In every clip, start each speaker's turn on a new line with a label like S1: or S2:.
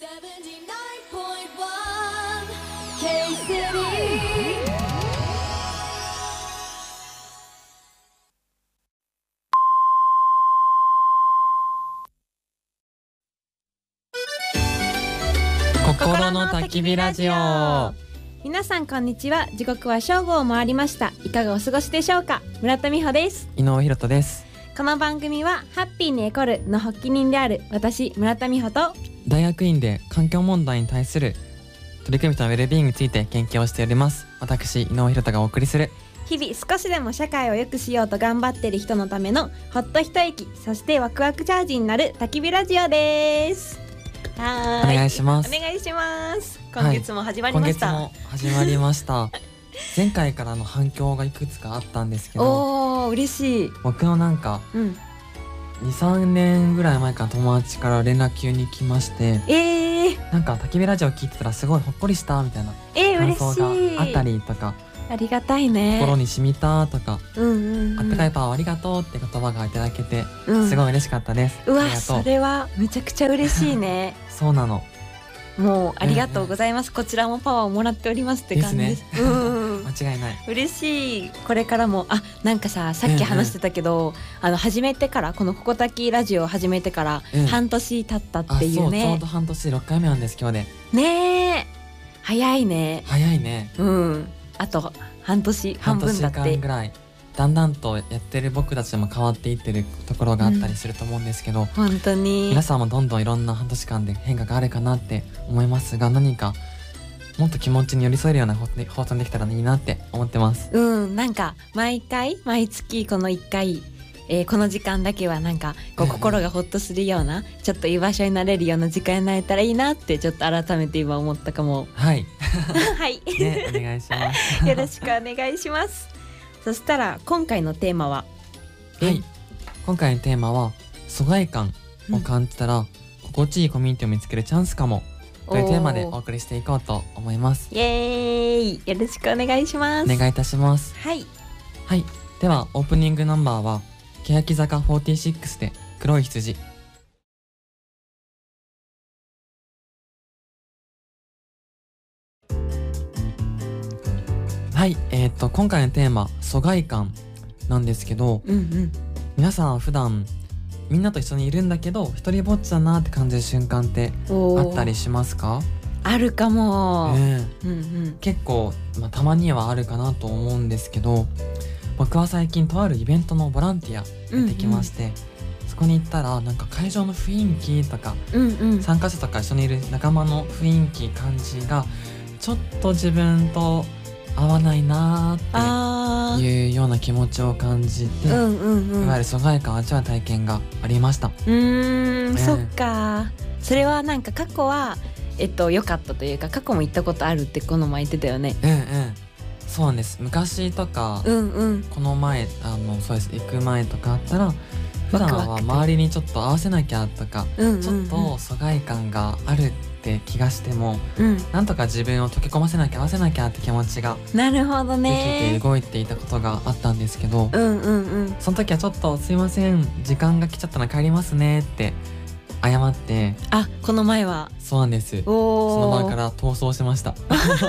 S1: K City
S2: 心の焚き火ラジオ。
S3: 皆さんこんにちは。時刻は正午を回りました。いかがお過ごしでしょうか？村田美穂です。
S2: 井上博人です。
S3: この番組はハッピーにエコるの発起人である私村田美穂と
S2: 大学院で環境問題に対する取り組みとのウェルビーイングについて研究をしております。私井上博人がお送りする
S3: 日々少しでも社会を良くしようと頑張っている人のためのほっと一息そしてワクワクチャージになる焚き火ラジオです。は
S2: お
S3: ーい
S2: 願いします。
S3: お願いします。
S2: はい。
S3: 今月も始まり
S2: 今月
S3: ました、
S2: も始まりました。前回からの反響がいくつかあったんですけど。
S3: おお嬉しい。
S2: 僕のなんか
S3: うん
S2: 23年ぐらい前から友達から連絡急に来まして
S3: えー、
S2: なんか焚き火ラジオ聞いてたらすごいほっこりしたみたいな
S3: えー、
S2: 感
S3: 嬉
S2: 想があったりとか
S3: ありがたいね。
S2: 心に染みたとか
S3: うんうん、うん、
S2: あったかいパワーありがとうって言葉がいただけて
S3: うん。
S2: すごい嬉しかったです。
S3: うわそう。れはめちゃくちゃ嬉しいね。
S2: そうなの
S3: もうありがとうございます、こちらもパワーをもらっておりますって感じ。です
S2: ですね。
S3: うん。
S2: 間違いない。
S3: 嬉しい。これからもあなんかささっき話してたけど、あの始めてからこの「ここたきラジオ」を始めてから
S2: うん。
S3: 半年経った
S2: あ
S3: ってい
S2: そううちょう
S3: ね
S2: ど半年6回目なんです今日で。
S3: ねえ。早いね。
S2: 早いね。
S3: うん。あと半年半分だって。
S2: 間ぐらいだんだんとやってる僕たちも変わっていってるところがあったりすると思うんですけど、
S3: 本当に。
S2: 皆さんもどんどんいろんな半年間で変化があるかなって思いますが何かもっと気持ちに寄り添えるような放送できたらいいなって思ってます。
S3: うんなんか毎回毎月この1回、えーこの時間だけはなんかこう
S2: うんうん。
S3: 心がほっとするような、ちょっと居場所になれるような時間になれたらいいなってちょっと改めて今思ったかも。
S2: はい。
S3: はい。
S2: ねお願いします。
S3: よろしくお願いしますそしたら今回のテーマは？
S2: はい。今回のテーマは疎外感を感じたら、心地いいコミュニティを見つけるチャンスかも。というテーマでお送りしていこうと思います。
S3: イエーイ。よろしくお願いします。
S2: お願いいたします。
S3: はい。
S2: はい。ではオープニングナンバーは欅坂46で黒い羊はいえー、と今回のテーマ疎外感なんですけど
S3: うんうん。
S2: 皆さん普段みんなと一緒にいるんだけど一人ぼっちだなって感じる瞬間ってあったりしますか、
S3: あるかも、
S2: ええ。
S3: うんうん。
S2: 結構、まあ、たまにはあるかなと思うんですけど僕は最近とあるイベントのボランティアやってきまして、そこに行ったらなんか会場の雰囲気とか
S3: うんうん。
S2: 参加者とか一緒にいる仲間の雰囲気感じがちょっと自分と合わないなーっていうような気持ちを感じて、
S3: うんうんうん。
S2: いわゆる疎外感を味わう体験がありました。
S3: うーん、
S2: ね
S3: そっか。それはなんか過去はえっと良かったというか過去も行ったことあるってこの前言ってたよね。
S2: うんうんそうなんです。昔とか、
S3: うんうん。
S2: この前あのそうです。行く前とかあったら普段は周りにちょっと合わせなきゃとか、ちょっと疎外感があるって気がしても
S3: うん。
S2: なんとか自分を溶け込ませなきゃ合わせなきゃって気持ちが
S3: なるほど
S2: できて
S3: ね
S2: 動いていたことがあったんですけど、
S3: うんうんうん。
S2: その時はちょっと「すいません時間が来ちゃったので帰りますね」って謝って
S3: あこの前は。
S2: そうなんです。その場から逃走しました。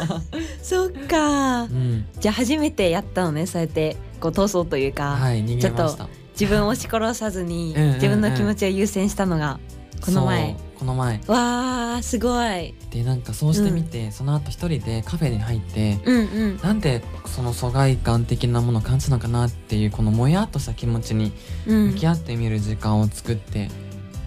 S3: そっか。
S2: うん、
S3: じゃあ初めてやったのねそうやってこう逃走というか、
S2: はい逃げました。
S3: 自分を押し殺さずに
S2: うんうんうん。
S3: 自分の気持ちを優先したのがこの前。
S2: この前。
S3: わーすごい。
S2: でなんかそうしてみて、その後一人でカフェに入って
S3: うんうん。
S2: なんでその疎外感的なものを感じたのかなっていうこのもやっとした気持ちに
S3: うん。
S2: 向き合ってみる時間を作って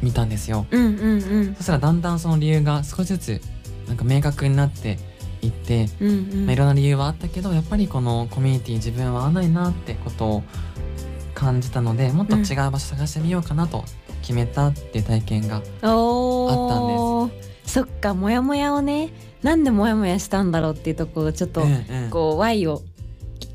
S2: みたんですよ、
S3: うんうんうん。
S2: そしたらだんだんその理由が少しずつなんか明確になっていって、
S3: うんうん。
S2: まあ、いろんな理由はあったけどやっぱりこのコミュニティ自分は合わないなってことを感じたのでもっと違う場所探してみようかなと決めたっていう体験が
S3: おー。そっかモヤモヤをねなんでモヤモヤしたんだろうっていうところをちょっと、
S2: うんうん。
S3: こう Y を、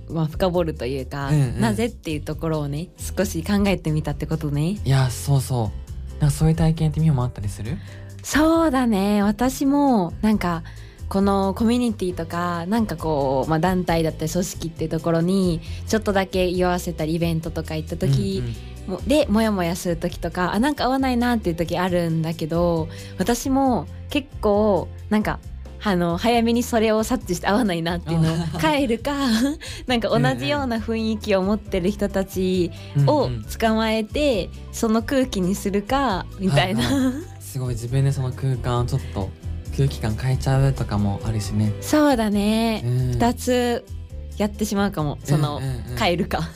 S3: まあ、深掘るというか、
S2: うんうん。
S3: なぜっていうところをね少し考えてみたってことね。
S2: いやそうそう。なんかそういう体験ってみようもあったりする？
S3: そうだね。私もなんかこのコミュニティとかなんかこう、まあ、団体だったり組織っていうところにちょっとだけ居合わせたりイベントとか行った時、もでモヤモヤする時とかあなんか合わないなっていう時あるんだけど私も結構なんかあの早めにそれを察知して合わないなっていうのを帰るか なんか同じような雰囲気を持ってる人たちを
S2: うんうん。
S3: 捕まえてその空気にするかみたいな、
S2: はい。すごい自分でその空間をちょっと空気感変えちゃうとかもあるしね。
S3: そうだね、
S2: うん。
S3: 2つやってしまうかも。その、
S2: うんうんうん。
S3: 変えるか。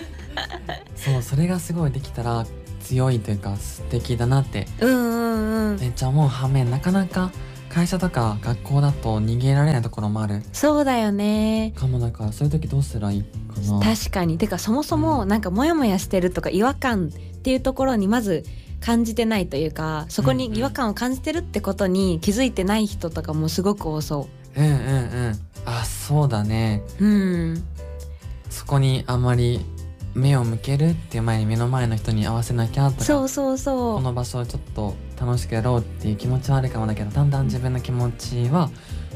S2: そうそれがすごいできたら強いというか素敵だなって。
S3: うんうんうん。
S2: めっちゃ思う。反面なかなか会社とか学校だと逃げられないところもある。
S3: そうだよね。
S2: かもだからそういう時どうしたらいいかな。
S3: 確かに。てかそもそもなんかモヤモヤしてるとか違和感っていうところにまず感じてないというかそこに違和感を感じてるってことに気づいてない人とかもすごく多そ
S2: う。んうんうん。あそうだね。
S3: ううん。
S2: そこにあまり目を向けるっていう前に目の前の人に合わせなきゃとか
S3: そうそう
S2: こ
S3: そ
S2: の場所をちょっと楽しくやろうっていう気持ちはあるかもだけどだんだん自分の気持ちは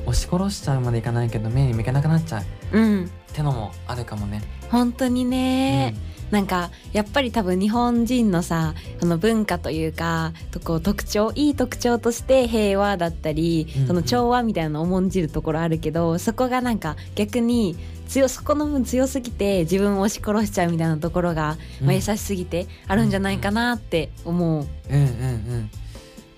S2: 押し殺しちゃうまでいかないけど目に向けなくなっちゃう。
S3: ううん。
S2: ってのもあるかもね。
S3: 本当にね、なんかやっぱり多分日本人のさこの文化というかとこう特徴いい特徴として平和だったり、
S2: うんうん。
S3: その調和みたいなのを重んじるところあるけどそこがなんか逆に強そこの分強すぎて自分を押し殺しちゃうみたいなところが、
S2: うん。
S3: まあ、優しすぎてあるんじゃないかなって思う。
S2: うんうんうん。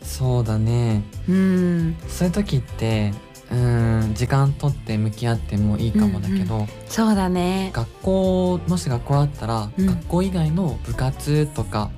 S2: そうだね。
S3: うん。
S2: そういう時ってうん時間取って向き合ってもいいかもだけど、
S3: そうだね。
S2: 学校もし学校あったら、
S3: うん。
S2: 学校以外の部活とか、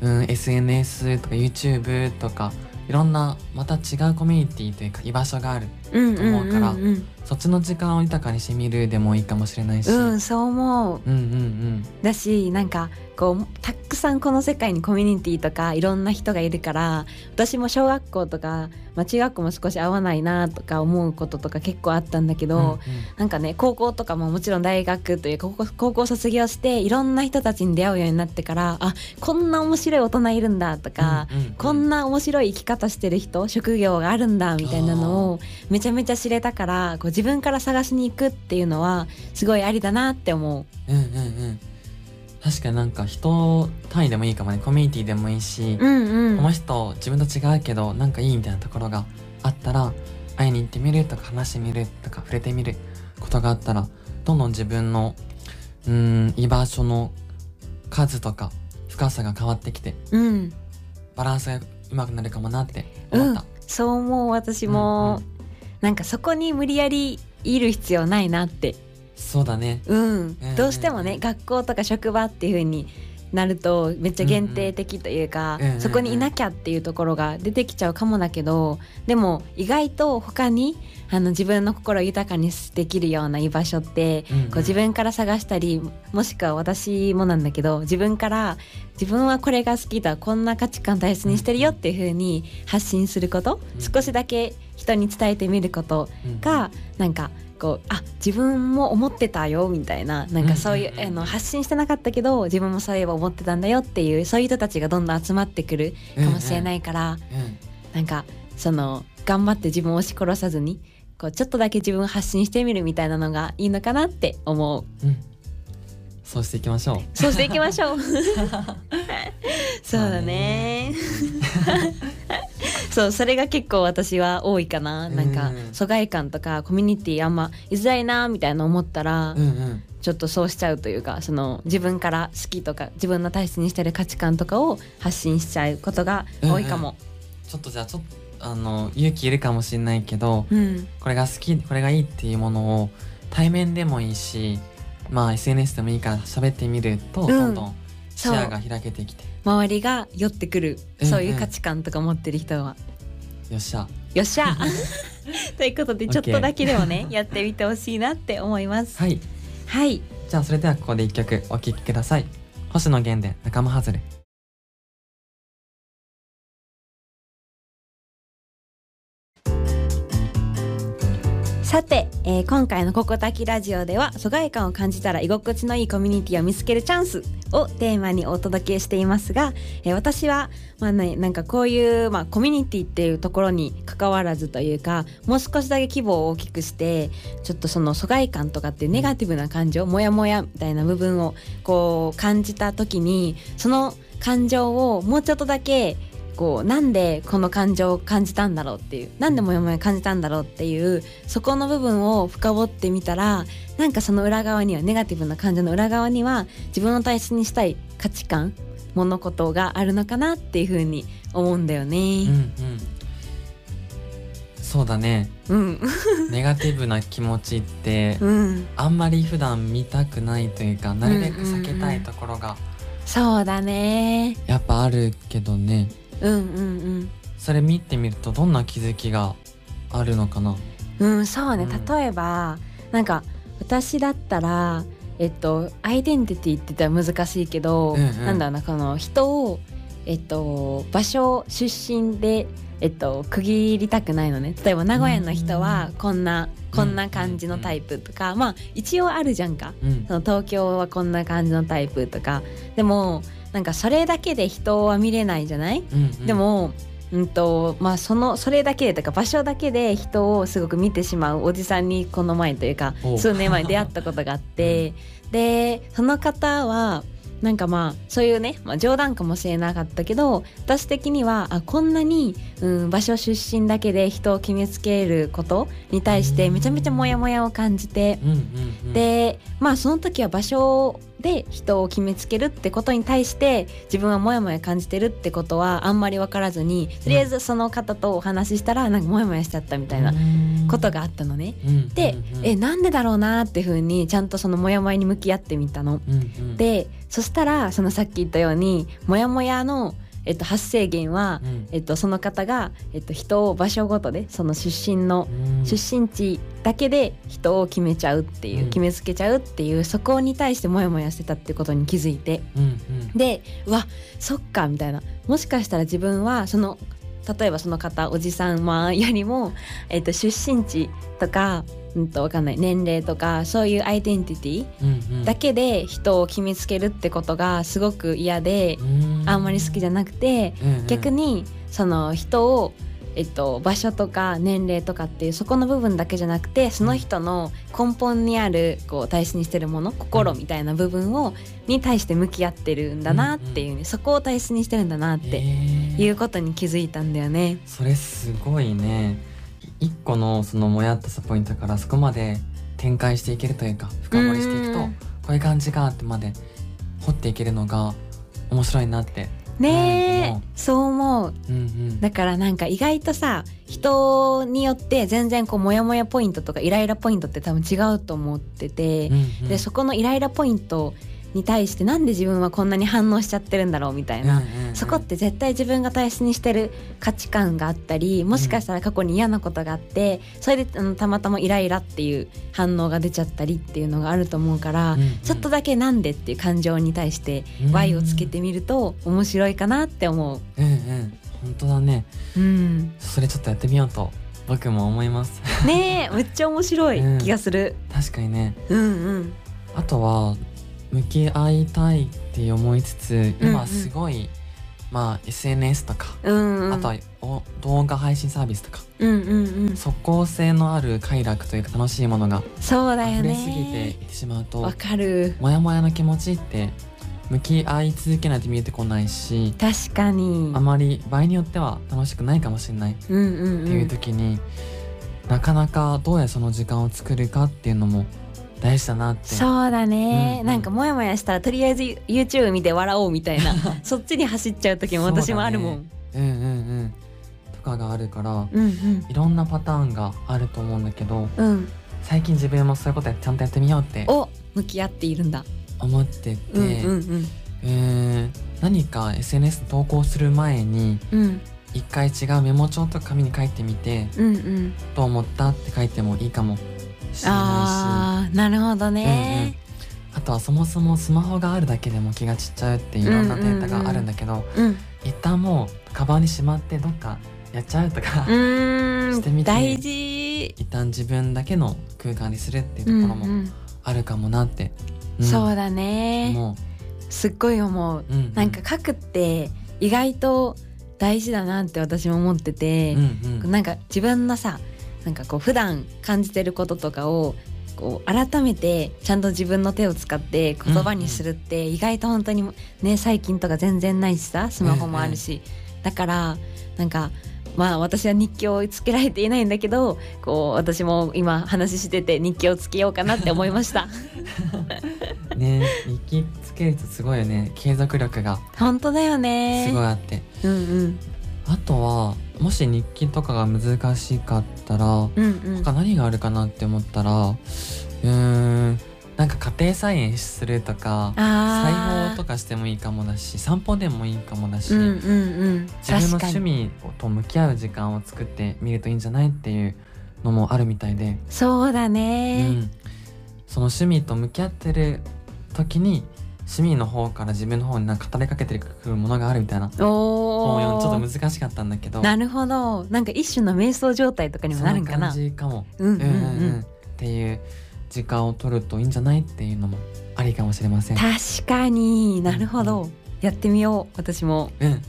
S2: うん、SNS とか YouTube とかいろんなまた違うコミュニティというか居場所がある
S3: うんうん
S2: 思うから
S3: うんうん
S2: そっちの時間を豊かにしてみるでもいいかもしれないし、
S3: うん、うん、そう思う。
S2: うんうん
S3: だしなんかこうたくさんこの世界にコミュニティとかいろんな人がいるから私も小学校とか、まあ、中学校も少し合わないなとか思うこととか結構あったんだけど、
S2: うんうん。
S3: なんかね高校とかももちろん大学というか高校高校卒業していろんな人たちに出会うようになってからあこんな面白い大人いるんだとか、
S2: うんうんうん。
S3: こんな面白い生き方してる人職業があるんだみたいなのをめちゃめちゃ知れたからこう自分から探しに行くっていうのはすごいありだなって思う。
S2: うんうんうん。確かになんか人単位でもいいかもね。コミュニティでもいいし、
S3: うんうん、
S2: この人自分と違うけどなんかいいみたいなところがあったら会いに行ってみるとか話してみるとか触れてみることがあったらどんどん自分のうーん居場所の数とか深さが変わってきて
S3: うん、
S2: バランスがうまくなるかもなって思った。
S3: そう思う私も、
S2: うん
S3: なんかそこに無理やりいる必要ないなって。
S2: そうだね。
S3: うん、
S2: うん
S3: どうしてもね学校とか職場っていう風になるとめっちゃ限定的というか、
S2: うんうん
S3: そこにいなきゃっていうところが出てきちゃうかもだけどでも意外と他にあの自分の心を豊かにできるような居場所って、
S2: うんうん。
S3: こう自分から探したりもしくは私もなんだけど自分から自分はこれが好きだこんな価値観大切にしてるよっていう風に発信すること、
S2: うん。
S3: 少しだけ人に伝えてみること
S2: うん。
S3: がなんかこうあ自分も思ってたよみたいななんかそういう,、
S2: うんうんうん
S3: あの発信してなかったけど自分もそういえば思ってたんだよっていうそういう人たちがどんどん集まってくるかもしれないから、
S2: うん
S3: なんかその頑張って自分を押し殺さずにこうちょっとだけ自分を発信してみるみたいなのがいいのかなって思う。
S2: うんそうしていきましょう。
S3: そうしていきましょう。そうだね。そうそれが結構私は多いかな。なんか
S2: うん。
S3: 疎外感とかコミュニティあんま居づらいなみたいな思ったら、
S2: うんうん。
S3: ちょっとそうしちゃうというかその自分から好きとか自分の大切にしてる価値観とかを発信しちゃうことが多いかも。
S2: ちょっとじゃあちょっとあの勇気いるかもしれないけど
S3: うん、
S2: これが好きこれがいいっていうものを対面でもいいしまあ SNS でもいいから喋ってみると、
S3: ん。
S2: どんどん視野が開けてきて。
S3: 周りが寄ってくる、
S2: うん。
S3: そういう価値観とか持ってる人は。
S2: よっしゃ。
S3: よっしゃ。ということでちょっとだけでもねやってみてほしいなって思います。
S2: はい。
S3: はい。
S2: じゃあそれではここで一曲お聴きください。星野源で仲間外れ
S3: さて、えー今回の「ここたきラジオ」では疎外感を感じたら居心地のいいコミュニティを見つけるチャンスをテーマにお届けしていますが、えー私は、まあね、なんかこういう、まあ、コミュニティっていうところに関わらずというかもう少しだけ規模を大きくしてちょっとその疎外感とかっていうネガティブな感情モヤモヤみたいな部分をこう感じた時にその感情をもうちょっとだけこうなんでこの感情を感じたんだろうっていうなんでモヤモヤ感じたんだろうっていうそこの部分を深掘ってみたらなんかその裏側にはネガティブな感情の裏側には自分を大切にしたい価値観物事があるのかなっていうふうに思うんだよ
S2: うんう
S3: ね。
S2: ん。そうだね。
S3: うん、
S2: ネガティブな気持ちって
S3: うん、
S2: あんまり普段見たくないというかなるべく避けたいところが
S3: そうだね。
S2: やっぱあるけどね
S3: うんうん
S2: それ見てみるとどんな気づきがあるのかな？
S3: うん。うん、そうね。
S2: うん。
S3: 例えばなんか私だったらえっとアイデンティティって言ったら難しいけど、
S2: うんうん。
S3: なんだろうなこの人をえっと場所出身でえっと区切りたくないのね。例えば名古屋の人はこんな、こんな感じのタイプとか、まあ一応あるじゃんか。
S2: うん。
S3: その東京はこんな感じのタイプとか。でもなんかそれだけで人は見れないじゃない、
S2: うんうん。
S3: でもうんとまあそのそれだけでとか場所だけで人をすごく見てしまうおじさんにこの前というか
S2: お
S3: 数年前に出会ったことがあって、でその方はなんかまあそういうね、まあ、冗談かもしれなかったけど私的にはあこんなに、うん、場所出身だけで人を決めつけることに対してめちゃめちゃモヤモヤを感じて、
S2: うんうんうん。
S3: でまあその時は場所で人を決めつけるってことに対して自分はモヤモヤ感じてるってことはあんまり分からずにとりあえずその方とお話ししたらなんかモヤモヤしちゃったみたいなことがあったのね。で、えなんでだろうなっていうふうにちゃんとそのモヤモヤに向き合ってみたの。でそしたらそのさっき言ったようにモヤモヤの、えっと、発生源は、
S2: うん。
S3: えっと、その方が、えっと、人を場所ごとでその出身の
S2: うん。
S3: 出身地だけで人を決めちゃうっていう、
S2: うん。
S3: 決めつけちゃうっていうそこに対してモヤモヤしてたってことに気づいて。
S2: うんうん。
S3: でうわそっかみたいな。もしかしたら自分はその例えばその方おじさんまあよりも、えっと、出身地とか、うん、とわかんない。年齢とかそういうアイデンティティ
S2: うんうん。
S3: だけで人を決めつけるってことがすごく嫌で
S2: うん。
S3: あんまり好きじゃなくて
S2: うんうん。
S3: 逆にその人を、えっと、場所とか年齢とかっていうそこの部分だけじゃなくてその人の根本にあるこう大切にしてるもの心みたいな部分をに対して向き合ってるんだなっていうね、そこを大切にしてるんだなっていうことに気づいたんだよね。
S2: それすごいね一個のそのもやっとしたポイントからそこまで展開していけるというか深掘りしていくと
S3: うん。
S2: こういう感じかってまで掘っていけるのが面白いなって
S3: ねそう思う。
S2: うんうん。
S3: だからなんか意外とさ人によって全然こうモヤモヤポイントとかイライラポイントって多分違うと思ってて、
S2: うんうん。
S3: でそこのイライラポイントに対してなんで自分はこんなに反応しちゃってるんだろうみたいな、
S2: うんうんうん。
S3: そこって絶対自分が大切にしてる価値観があったりもしかしたら過去に嫌なことがあってそれであのたまたまイライラっていう反応が出ちゃったりっていうのがあると思うから、
S2: うんうん。
S3: ちょっとだけなんでっていう感情に対して
S2: うん。
S3: Y をつけてみると面白いかなって思う。
S2: うんうん。本当だね。
S3: うん、
S2: それちょっとやってみようと僕も思います。
S3: ねえめっちゃ面白い気がする。
S2: 確かにね。
S3: うんうん。
S2: あとは向き合いたいって思いつつ
S3: うんうん。
S2: 今すごい、まあ SNS とか、
S3: うんうん、
S2: あとはお動画配信サービスとか
S3: うんうんうん。
S2: 即効性のある快楽というか楽しいものが
S3: そうだよ
S2: 溢れすぎてい
S3: ね
S2: ってしまうと
S3: わかる。
S2: モヤモヤの気持ちって向き合い続けないと見えてこないし
S3: 確かに。
S2: あまり場合によっては楽しくないかもしれない。っ
S3: うんうん。
S2: ていう時に、なかなかどうやその時間を作るかっていうのも大事だなって。
S3: そうだね、
S2: うんうん。
S3: なんかモヤモヤしたらとりあえず YouTube 見て笑おうみたいな そっちに走っちゃう時も私もあるもん。
S2: うんうんうん。とかがあるから
S3: うん
S2: いろんなパターンがあると思うんだけど
S3: うん。うん
S2: 最近自分もそういうことやちゃんとやってみようって
S3: を向き合っているんだ。
S2: 思ってて、
S3: うんうん
S2: えー何か SNS 投稿する前に
S3: うん。うん
S2: 一回違うメモ帳とか紙に書いてみて
S3: うんうん。
S2: どう思ったって書いてもいいかもしれな
S3: あーなるほどね、
S2: いしあとはそもそもスマホがあるだけでも気が散っちゃうっていろんなデータがあるんだけど、
S3: うん。
S2: 一旦もうカバンにしまってどっかやっちゃうとか、してみて
S3: ん大事。
S2: 一旦自分だけの空間にするっていうところも
S3: うんうん。
S2: あるかもなって、ん。
S3: そうだね。
S2: も
S3: すっごい思う
S2: う、うんうん。
S3: なんか書くって意外と大事だなって私も思ってて
S2: うん、うん。
S3: なんか自分のさなんかこう普段感じてることとかをこう改めてちゃんと自分の手を使って言葉にするって意外と本当にね最近とか全然ないしさスマホもあるし、だからなんかまあ私は日記をつけられていないんだけどこう私も今話してて日記をつけようかなって思いました。
S2: ね日記つけるとすごいよね。継続力が
S3: 本当だよね。
S2: すごいあって、
S3: うんうん。
S2: あとはもし日記とかが難しかったら
S3: うんうん。
S2: 他何があるかなって思ったらうーんなんか家庭菜園するとか裁
S3: あ
S2: 縫とかしてもいいかもだし散歩でもいいかもだし、
S3: うんうんうん。
S2: 自分の趣味と向き合う時間を作ってみるといいんじゃないっていうのもあるみたいで、
S3: そうだ
S2: う
S3: ね、
S2: ん、その趣味と向き合ってる時に趣味の方から自分の方になんか語りかけてくるものがあるみたいな。本をちょ
S3: ー
S2: っと難しかったんだけど。
S3: なるほど。なんか一種の瞑想状態とかにもなるんかな。
S2: そんな感じかも、
S3: うんうんうん。
S2: うんうんうん。っていう時間を取るといいんじゃないっていうのもありかもしれません。
S3: 確かに。なるほど、
S2: う
S3: やってみよう私も。
S2: うん。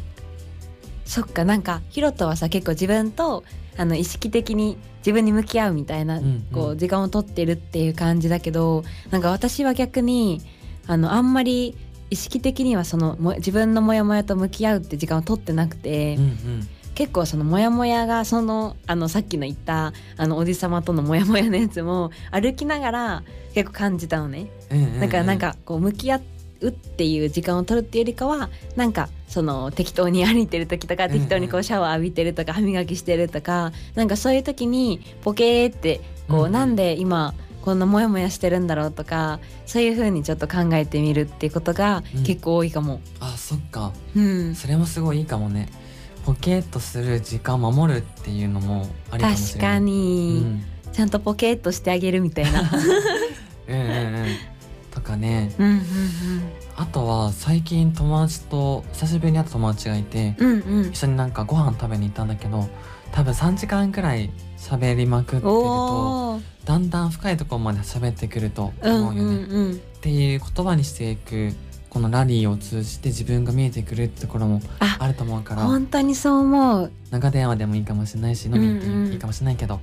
S3: そっか。なんかヒロトはさ結構自分とあの意識的に自分に向き合うみたいな、
S2: うんうん。
S3: こう時間を取ってるっていう感じだけどなんか私は逆にあのあんまり意識的にはそのも自分のモヤモヤと向き合うって時間を取ってなくて、
S2: うん
S3: 結構そのモヤモヤがそのあのさっきの言ったあのおじさまとのモヤモヤのやつも歩きながら結構感じたのね。
S2: うんうんうん。
S3: だからなんかこう向き合うっていう時間を取るっていうよりかはなんかその適当に歩いてる時とか
S2: うん
S3: 適当にこうシャワー浴びてるとか歯磨きしてるとかなんかそういう時にポケーってこ
S2: うんう
S3: うん。なんで今こんなモヤモヤしてるんだろうとかそういう風にちょっと考えてみるっていうことが
S2: うん。
S3: 結構多いかも。
S2: あそっか。
S3: うん、
S2: それもすごいいいかもね。ポケッとする時間を守るっていうのもありかもし
S3: 確か
S2: れない。
S3: に、
S2: うん。
S3: ちゃんとポケーっとしてあげるみたいな。
S2: うんうんうん。とかね。
S3: うんうん
S2: あとは最近友達と久しぶりに会った友達がいて
S3: うんうんうん。
S2: 一緒になんかご飯食べに行ったんだけど多分3時間くらい喋りまくってるとだんだん深いところまで喋ってくると
S3: うんう
S2: 思うよね、
S3: んうん
S2: っていう言葉にしていくこのラリーを通じて自分が見えてくるってところも
S3: あ
S2: あると思うから
S3: 本当にそう思う。
S2: 長電話でもいいかもしれないし飲みに行ってもいいかもしれないけど、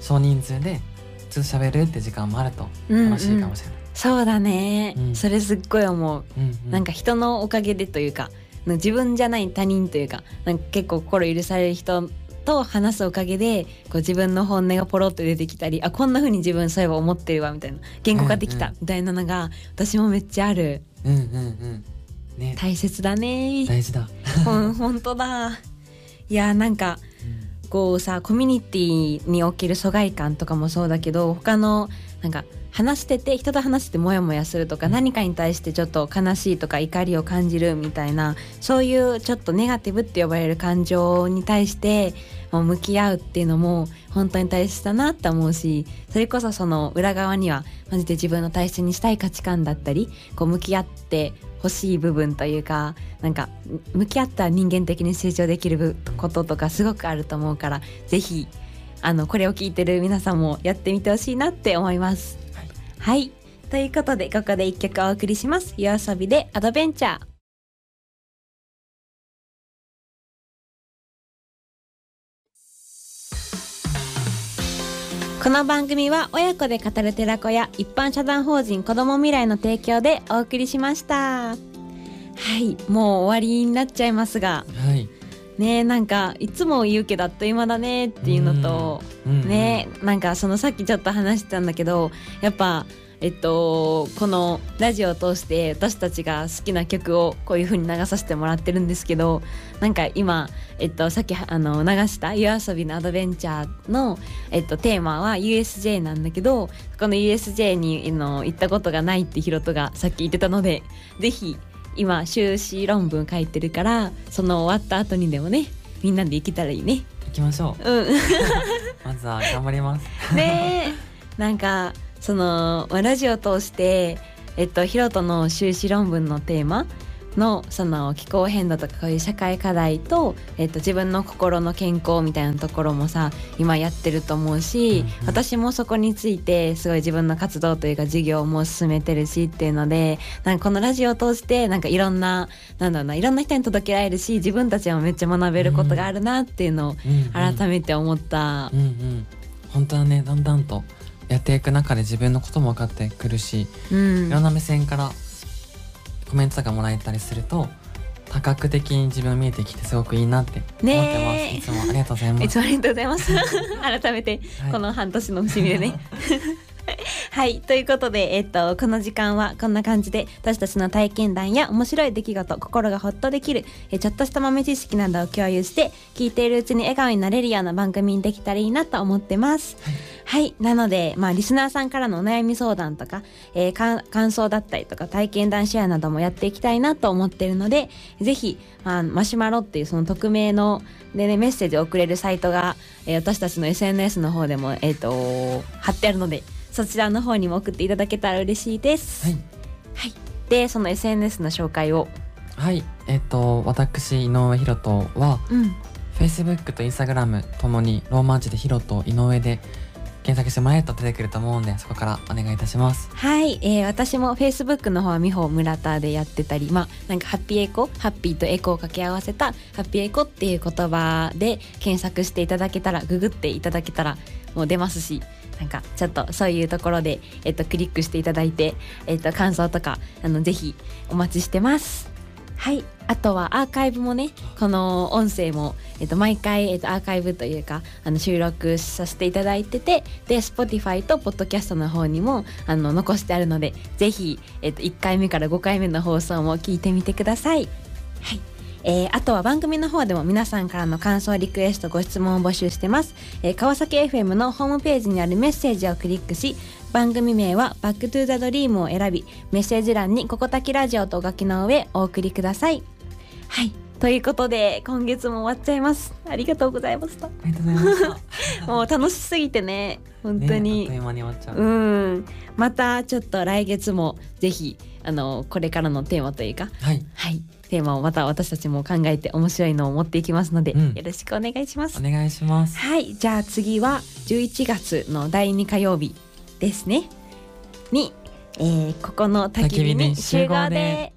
S2: 少人数で普通喋るって時間もあると楽しいかもしれない。
S3: そうだね、
S2: うん。
S3: それすっごい思う、
S2: うんう
S3: なんか人のおかげでというか自分じゃない他人というかなんか結構心許される人と話すおかげでこう自分の本音がポロッと出てきたりあこんな風に自分そういえば思ってるわみたいな。言語化できた
S2: うん
S3: みたいなのが私もめっちゃある。
S2: うんうんうん。ね。
S3: 大切だね。
S2: 大事だ。
S3: ほん本当だ。いやなんかこうさコミュニティにおける疎外感とかもそうだけど他のなんか話してて人と話しててモヤモヤするとか、
S2: うん。
S3: 何かに対してちょっと悲しいとか怒りを感じるみたいなそういうちょっとネガティブって呼ばれる感情に対してもう向き合うっていうのも本当に大切だなって思うしそれこそその裏側にはマジで自分の大切にしたい価値観だったりこう向き合って欲しい部分というかなんか向き合った人間的に成長できるぶこととかすごくあると思うからぜひあのこれを聞いてる皆さんもやってみてほしいなって思います。はい、ということでここで一曲お送りします。夜遊びでアドベンチャー。この番組は親子で語る寺子や一般社団法人子ども未来の提供でお送りしましたはいもう終わりになっちゃいますが
S2: はい。
S3: ねなんかいつも言うけどあっという間だねっていうのと
S2: うん。うん
S3: ねなんかそのさっきちょっと話してたんだけどやっぱえっとこのラジオを通して私たちが好きな曲をこういう風に流させてもらってるんですけどなんか今えっとさっきあの流した「夜遊びのアドベンチャーの」えっと、テーマは USJ なんだけどこの USJ にあの行ったことがないってヒロトがさっき言ってたのでぜひ今修士論文書いてるからその終わった後にでもねみんなで行けたらいいね。
S2: 行きましょう。
S3: うん
S2: まずは頑張ります。
S3: ねえなんかそのまあラジオを通してえっとヒロトの修士論文のテーマのその気候変動とかこういう社会課題と,、えっと自分の心の健康みたいなところもさ今やってると思うし、
S2: うんうん。
S3: 私もそこについてすごい自分の活動というか授業も進めてるしっていうのでなんかこのラジオを通してなんかいろんななんだろうないろんな人に届けられるし自分たちもめっちゃ学べることがあるなっていうのを改めて思った。
S2: う。んうん。本当はねだんだんとやっていく中で自分のことも分かってくるし、
S3: うん。
S2: いろんな目線からコメントとかもらえたりすると多角的に自分見えてきてすごくいいなって思ってます、
S3: ねえ
S2: いつもありがとうございます
S3: いつもありがとうございます。改めて、
S2: はい
S3: この半年の節目でね。はい。ということで、えっと、この時間はこんな感じで、私たちの体験談や面白い出来事、心がほっとできる、えちょっとした豆知識などを共有して、聞いているうちに笑顔になれるような番組にできたらいいなと思ってます。はい。なので、まあ、リスナーさんからのお悩み相談とか、えーか感想だったりとか、体験談シェアなどもやっていきたいなと思っているので、ぜひ、まあ、マシュマロっていうその匿名の、でね、メッセージを送れるサイトが、えー私たちの SNS の方でも、えっ、と、貼ってあるので、そちらの方にも送っていただけたら嬉しいです。
S2: はい
S3: はい。で、その SNS の紹介を。
S2: はいえっ、と私井上ひろとは
S3: うん。
S2: Facebook と Instagram ともにローマ字でひろと井上で検索してもらえると出てくると思うんでそこからお願いいたします
S3: はい、えー私も Facebook の方は美穂村田でやってたりまあなんかハッピーエコ？ハッピーとエコを掛け合わせたハッピーエコっていう言葉で検索していただけたらググっていただけたらもう出ますしなんかちょっとそういうところで、えっと、クリックしていただいて、えっと、感想とかあのぜひお待ちしてます。はい。あとはアーカイブもね、この音声も、えっと、毎回、えっと、アーカイブというか、あの、収録させていただいてて、で、Spotify と Podcast の方にも、あの、残してあるので、ぜひ、えっと、1回目から5回目の放送も聞いてみてください。はい。えーあとは番組の方でも皆さんからの感想リクエストご質問を募集してます、えー川崎 FM のホームページにあるメッセージをクリックし番組名はバックトゥーザドリームを選びメッセージ欄にここたきラジオとお書きの上お送りください。はい。ということで今月も終わっちゃいます。ありがとうございました。
S2: ありがとうございました。
S3: もう楽しすぎてね本当
S2: ねあっ
S3: に、
S2: という間に終わっちゃう、
S3: うん。またちょっと来月もぜひあのこれからのテーマというか
S2: はい。
S3: はい、テーマをまた私たちも考えて面白いのを持っていきますので、
S2: うん。
S3: よろしくお願いします。
S2: お。願いします。
S3: はい、じゃあ次は11月の第2火曜日ですね。に、えーここの焚き火に集合で